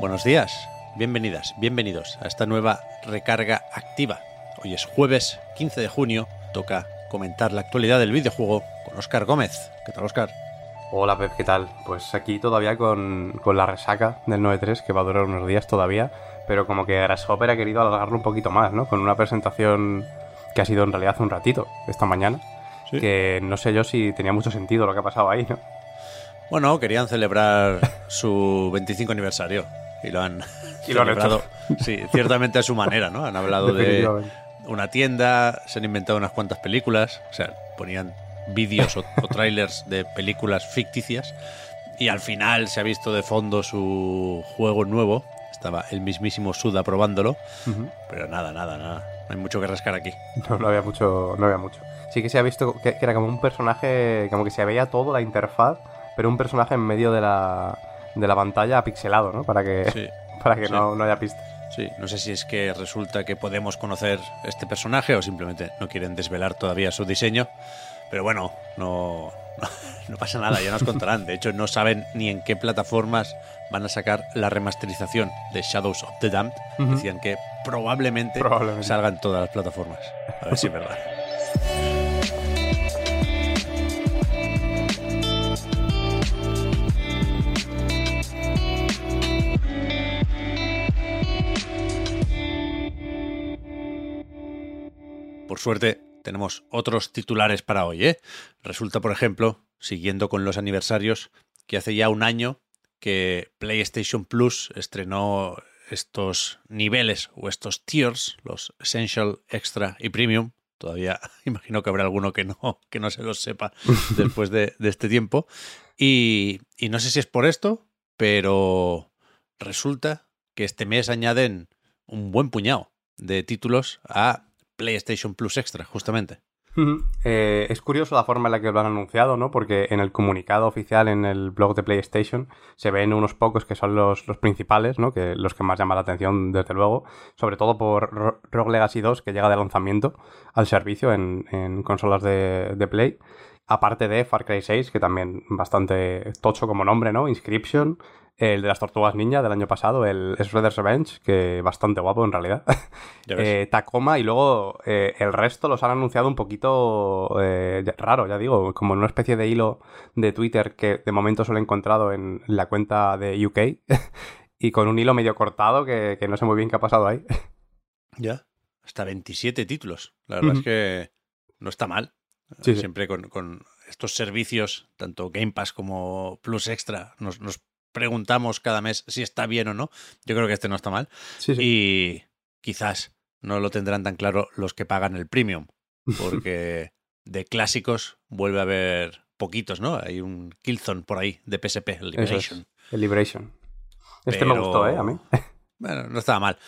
Buenos días, bienvenidas, bienvenidos a esta nueva recarga activa. Hoy es jueves 15 de junio, toca comentar la actualidad del videojuego con Oscar Gómez. ¿Qué tal, Oscar? Hola Pep, ¿qué tal? Pues aquí todavía con, con la resaca del 9.3, que va a durar unos días todavía, pero como que Grasshopper ha querido alargarlo un poquito más, ¿no? Con una presentación que ha sido en realidad hace un ratito, esta mañana, Sí. que no sé yo si tenía mucho sentido lo que ha pasado ahí, ¿no? Bueno, querían celebrar su 25 aniversario y lo han Y lo han celebrado, sí, ciertamente a su manera, ¿no? Han hablado de una tienda, se han inventado unas cuantas películas, o sea, ponían vídeos o, o trailers de películas ficticias y al final se ha visto de fondo su juego nuevo. Estaba el mismísimo Suda probándolo, pero nada, nada, nada. No hay mucho que rascar aquí. No, no había mucho, no había mucho. Sí que se ha visto que, que era como un personaje, como que se veía todo la interfaz, pero un personaje en medio de la, de la pantalla pixelado, ¿no? Para que, Sí, para que sí. no, no haya pistas. sí. No sé si es que resulta que podemos conocer este personaje o simplemente no quieren desvelar todavía su diseño. Pero bueno, no, no, no pasa nada, ya nos contarán. De hecho, no saben ni en qué plataformas van a sacar la remasterización de Shadows of the Damned. Decían que probablemente, Probablemente. salgan en todas las plataformas. A ver si es verdad. Por suerte, tenemos otros titulares para hoy. ¿eh? Resulta, por ejemplo, siguiendo con los aniversarios, que hace ya un año que PlayStation Plus estrenó estos niveles o estos tiers, los Essential, Extra y Premium. Todavía imagino que habrá alguno que no, que no se los sepa después de, de este tiempo. Y, y no sé si es por esto, pero resulta que este mes añaden un buen puñado de títulos a PlayStation Plus Extra, justamente. Eh, es curioso la forma en la que lo han anunciado, ¿no? Porque en el comunicado oficial en el blog de PlayStation se ven unos pocos que son los, los principales, ¿no? Que los que más llaman la atención, desde luego. Sobre todo por Ro- Rogue Legacy 2, que llega de lanzamiento al servicio en, en consolas de, de Play. Aparte de Far Cry 6, que también bastante tocho como nombre, ¿no? Inscription. El de las Tortugas Ninja del año pasado, el Shredder's Revenge, que bastante guapo en realidad. Eh, Tacoma y luego eh, el resto los han anunciado un poquito eh, raro, ya digo, como en una especie de hilo de Twitter que de momento solo he encontrado en la cuenta de UK y con un hilo medio cortado que, que no sé muy bien qué ha pasado ahí. Ya. Hasta 27 títulos. La verdad es que no está mal. Sí, sí. Siempre con, con estos servicios, tanto Game Pass como Plus Extra, nos, nos preguntamos cada mes si está bien o no. Yo creo que este no está mal. Sí. Y quizás no lo tendrán tan claro los que pagan el premium, porque de clásicos vuelve a haber poquitos, ¿no? Hay un Killzone por ahí de PSP, el Liberation. es, el Liberation. Este me Pero- gustó, ¿eh? A mí. Bueno, no estaba mal.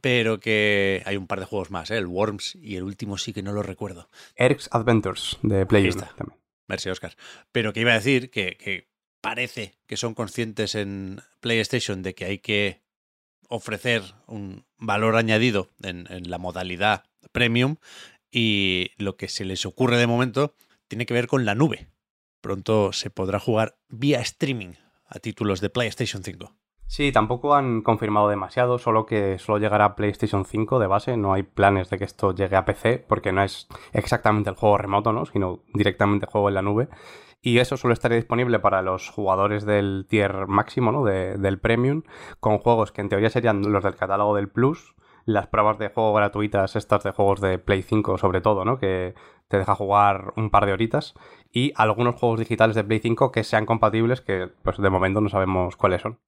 Pero que hay un par de juegos más, ¿eh? El Worms y el último sí que no lo recuerdo. Eric's Adventures de Play Ahí 1 está. también. Merci, Oscar. Pero que iba a decir que, que parece que son conscientes en PlayStation de que hay que ofrecer un valor añadido en, en la modalidad premium y lo que se les ocurre de momento tiene que ver con la nube. Pronto se podrá jugar vía streaming a títulos de PlayStation 5. Sí, tampoco han confirmado demasiado, solo que solo llegará a PlayStation 5 de base, no hay planes de que esto llegue a PC, porque no es exactamente el juego remoto, ¿no? Sino directamente juego en la nube. Y eso solo estaría disponible para los jugadores del tier máximo, ¿no? De- del Premium, con juegos que en teoría serían los del catálogo del Plus, las pruebas de juego gratuitas, estas de juegos de Play 5 sobre todo, ¿no? Que te deja jugar un par de horitas, y algunos juegos digitales de Play 5 que sean compatibles, que pues de momento no sabemos cuáles son.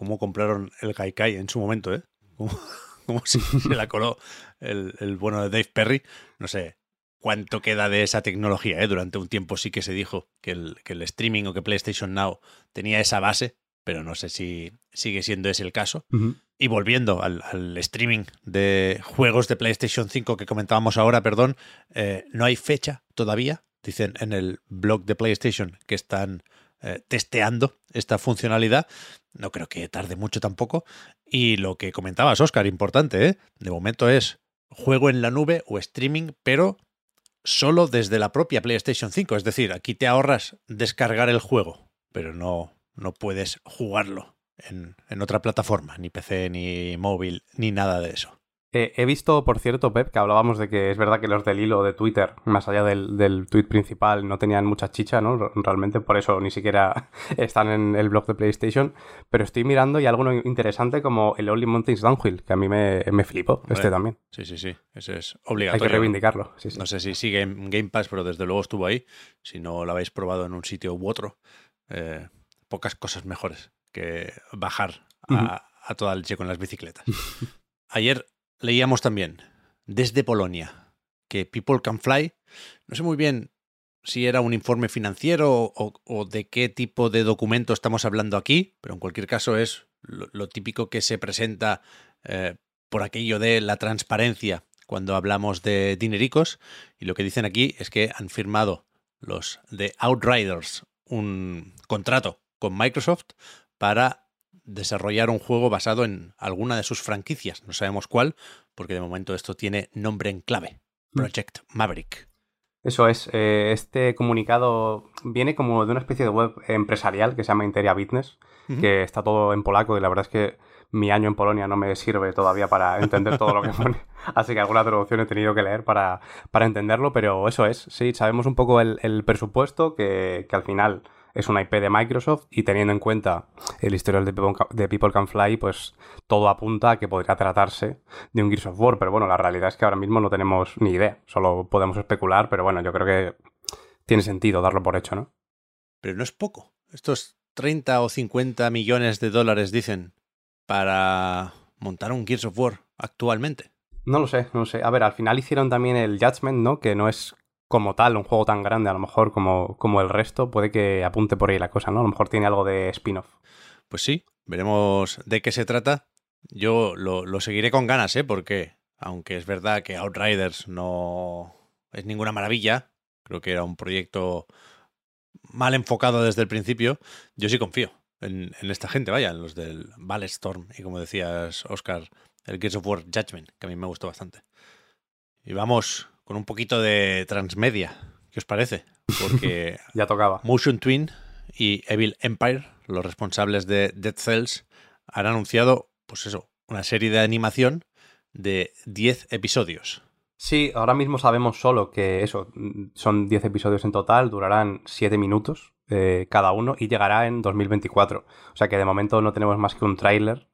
Cómo compraron el Gaikai en su momento, ¿eh? Como, como si se la coló el, el bueno de Dave Perry. No sé, cuánto queda de esa tecnología. ¿eh? Durante un tiempo sí que se dijo que el, que el streaming o que PlayStation Now tenía esa base, pero no sé si sigue siendo ese el caso. Y volviendo al, streaming de juegos de PlayStation 5 que comentábamos ahora, perdón, eh, no hay fecha todavía. Dicen en el blog de PlayStation que están eh, testeando esta funcionalidad. No creo que tarde mucho tampoco. Y lo que comentabas, Oscar, importante, ¿eh? De momento es juego en la nube o streaming, pero solo desde la propia PlayStation 5. Es decir, aquí te ahorras descargar el juego, pero no, no puedes jugarlo en, en otra plataforma, ni PC, ni móvil, ni nada de eso. Eh, he visto, por cierto, Pep, que hablábamos de que es verdad que los del hilo de Twitter, más allá del, del tweet principal, no tenían mucha chicha, ¿no? Realmente, por eso ni siquiera están en el blog de PlayStation. Pero estoy mirando y algo interesante como el Only Mountains Downhill, que a mí me, me flipó, este también. Sí, sí, sí. Ese es obligatorio. Hay que reivindicarlo. No sé si sigue en Game Pass, pero desde luego estuvo ahí. Si no lo habéis probado en un sitio u otro, eh, pocas cosas mejores que bajar a, a toda leche con las bicicletas. Ayer leíamos también desde Polonia que People Can Fly, no sé muy bien si era un informe financiero o, de qué tipo de documento estamos hablando aquí, pero en cualquier caso es lo, típico que se presenta eh, por aquello de la transparencia cuando hablamos de dinericos. Y lo que dicen aquí es que han firmado los de Outriders un contrato con Microsoft para desarrollar un juego basado en alguna de sus franquicias. No sabemos cuál, porque de momento esto tiene nombre en clave. Mm. Project Maverick. Eso es, eh, este comunicado viene como de una especie de web empresarial que se llama Interia Business, que está todo en polaco y la verdad es que mi año en Polonia no me sirve todavía para entender todo lo que pone, así que alguna traducción he tenido que leer para, para entenderlo, pero eso es, sí, sabemos un poco el, el presupuesto que, que al final es una IP de Microsoft y teniendo en cuenta el historial de People, Can Fly, pues todo apunta a que podría tratarse de un Gears of War, pero bueno, la realidad es que ahora mismo no tenemos ni idea, solo podemos especular, pero bueno, yo creo que tiene sentido darlo por hecho, ¿no? Pero no es poco. Estos 30 o 50 millones de dólares, dicen, para montar un Gears of War actualmente. No lo sé, no lo sé. A ver, al final hicieron también el Judgment, ¿no? Que no es como tal, un juego tan grande, a lo mejor como, como el resto, puede que apunte por ahí la cosa, ¿no? A lo mejor tiene algo de spin-off. Pues sí, veremos de qué se trata. Yo lo, seguiré con ganas, ¿eh? Porque, aunque es verdad que Outriders no es ninguna maravilla, creo que era un proyecto mal enfocado desde el principio, yo sí confío en, en esta gente, vaya, en los del Storm y como decías, Oscar, el Gears of War Judgment, que a mí me gustó bastante. Y vamos con un poquito de transmedia. ¿Qué os parece? Porque ya tocaba. Motion Twin y Evil Empire, los responsables de Dead Cells, han anunciado, pues eso, una serie de animación de 10 episodios. Sí, ahora mismo sabemos solo que eso, son 10 episodios en total, durarán 7 minutos eh, cada uno y llegará en 2024. O sea que de momento no tenemos más que un tráiler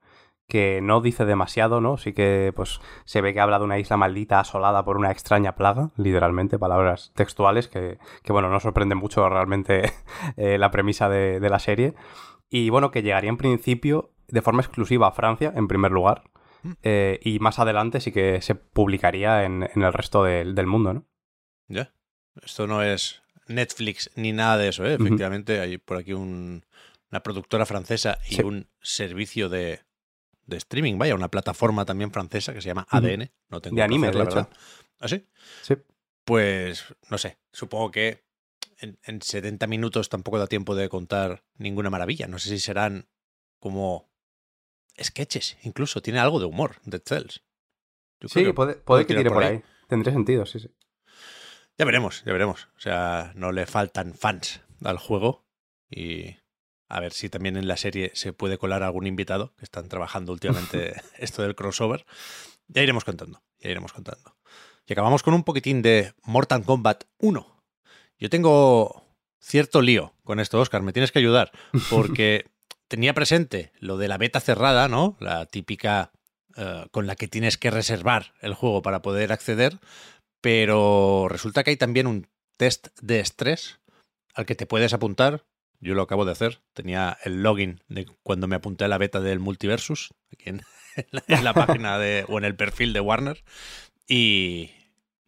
que no dice demasiado, ¿no? Sí que pues se ve que habla de una isla maldita asolada por una extraña plaga, literalmente, palabras textuales, que, que bueno, no sorprende mucho realmente eh, la premisa de, la serie. Y bueno, que llegaría en principio de forma exclusiva a Francia, en primer lugar, mm. eh, y más adelante sí que se publicaría en, el resto del mundo, ¿no? Ya. Esto no es Netflix ni nada de eso, ¿eh? Efectivamente, hay por aquí una productora francesa y un servicio de de streaming, vaya, una plataforma también francesa que se llama ADN. No tengo de anime, la verdad. ¿Ah, sí? Sí. Pues no sé, supongo que en, en, 70 minutos tampoco da tiempo de contar ninguna maravilla. No sé si serán como sketches, incluso. Tiene algo de humor, Dead Cells. sí, puede, que tire por ahí. Tendría sentido, sí, sí. Ya veremos, ya veremos. O sea, no le faltan fans al juego y a ver si también en la serie se puede colar algún invitado, que están trabajando últimamente esto del crossover. Ya iremos contando, ya iremos contando. Y acabamos con un poquitín de Mortal Kombat 1. Yo tengo cierto lío con esto, Oscar, me tienes que ayudar, porque tenía presente lo de la beta cerrada, ¿no? La típica eh, con la que tienes que reservar el juego para poder acceder, pero resulta que hay también un test de estrés al que te puedes apuntar yo lo acabo de hacer. Tenía el login de cuando me apunté a la beta del Multiversus, aquí en, la, página de, o en el perfil de Warner. Y,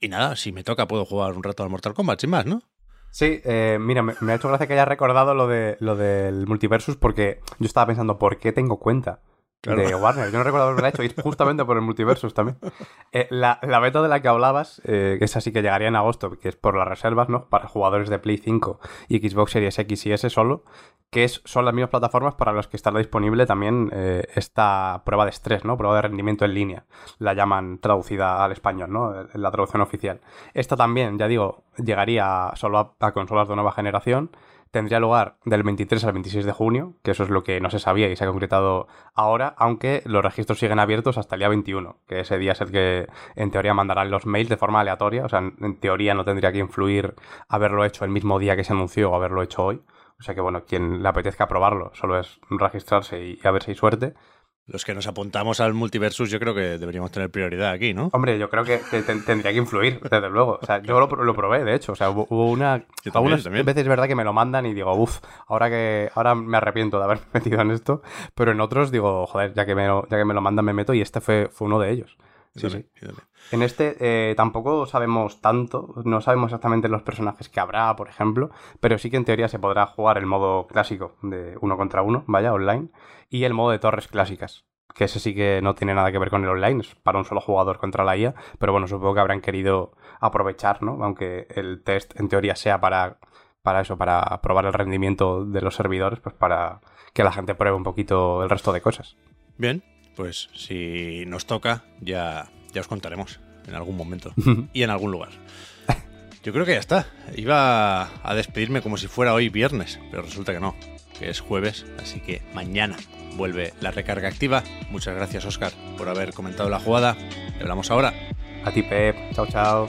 Y nada, si me toca puedo jugar un rato al Mortal Kombat sin más, ¿no? Sí, eh, mira, me, me, ha hecho gracia que hayas recordado lo, de, lo del multiversus porque yo estaba pensando, ¿por qué tengo cuenta? De Warner. Yo no recuerdo haberlo hecho y justamente por el multiversus también. Eh, la, la, beta de la que hablabas, eh, que es así que llegaría en agosto, que es por las reservas, ¿no? Para jugadores de Play 5 y Xbox Series X y S solo, que es, son las mismas plataformas para las que estará disponible también eh, esta prueba de estrés, ¿no? Prueba de rendimiento en línea. La llaman traducida al español, ¿no? La traducción oficial. Esta también, ya digo, llegaría solo a consolas de nueva generación tendría lugar del 23 al 26 de junio, que eso es lo que no se sabía y se ha concretado ahora, aunque los registros siguen abiertos hasta el día 21, que ese día es el que en teoría mandarán los mails de forma aleatoria, o sea, en teoría no tendría que influir haberlo hecho el mismo día que se anunció o haberlo hecho hoy. O sea que bueno, quien le apetezca probarlo solo es registrarse y a ver si hay suerte. Los que nos apuntamos al multiversus, yo creo que deberíamos tener prioridad aquí, ¿no? Hombre, yo creo que, tendría que influir, desde luego. O sea, yo lo, lo probé, de hecho. O sea, hubo una. Yo también, algunas veces es verdad que me lo mandan y digo, uff, ahora que. Ahora me arrepiento de haber metido en esto. Pero en otros digo, joder, ya que me lo, ya que me lo mandan, me meto. Y este fue, fue uno de ellos. Sí, sí. sí. En este eh, tampoco sabemos tanto, no sabemos exactamente los personajes que habrá, por ejemplo, pero sí que en teoría se podrá jugar el modo clásico de uno contra uno, vaya, online, y el modo de torres clásicas, que ese sí que no tiene nada que ver con el online, es para un solo jugador contra la IA, pero bueno, supongo que habrán querido aprovechar, ¿no? Aunque el test en teoría sea para, para eso, para probar el rendimiento de los servidores, pues para que la gente pruebe un poquito el resto de cosas. Bien, pues si nos toca, ya, ya os contaremos en algún momento y en algún lugar. Yo creo que ya está. Iba a despedirme como si fuera hoy viernes, pero resulta que no, que es jueves, así que mañana vuelve la recarga activa. Muchas gracias, Oscar, por haber comentado la jugada. Te hablamos ahora. A ti, Pep. Chao, chao.